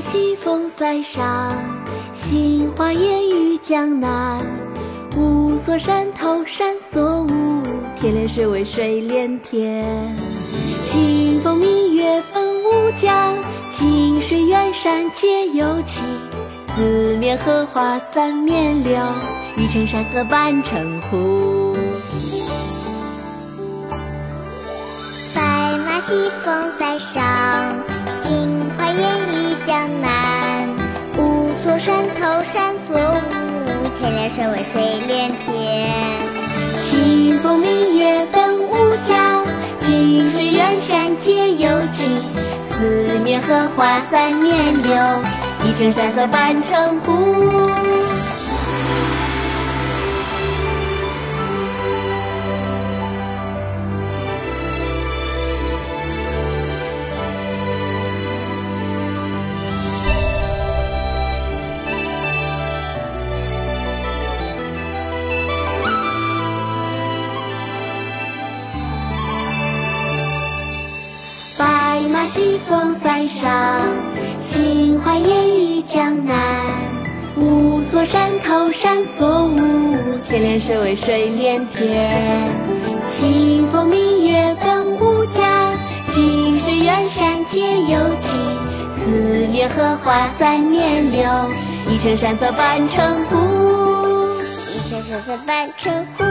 西风塞上，杏花烟雨江南。雾锁山头山锁雾，天连水尾水连天。清风明月奔乌江，近水远山皆有情。四面荷花三面柳，一城山色半城湖。白马西风塞上，山头山锁雾，天连水尾水连天。清风明月奔乌家，近水远山皆有情。四面荷花三面柳，一城山色半城湖。西风塞上，杏花烟雨江南。雾锁山头山锁雾，天连水尾水连天。清风明月奔乌江，近水远山皆有情。四面荷花三面柳，一城山色半城湖。一城山色半城湖。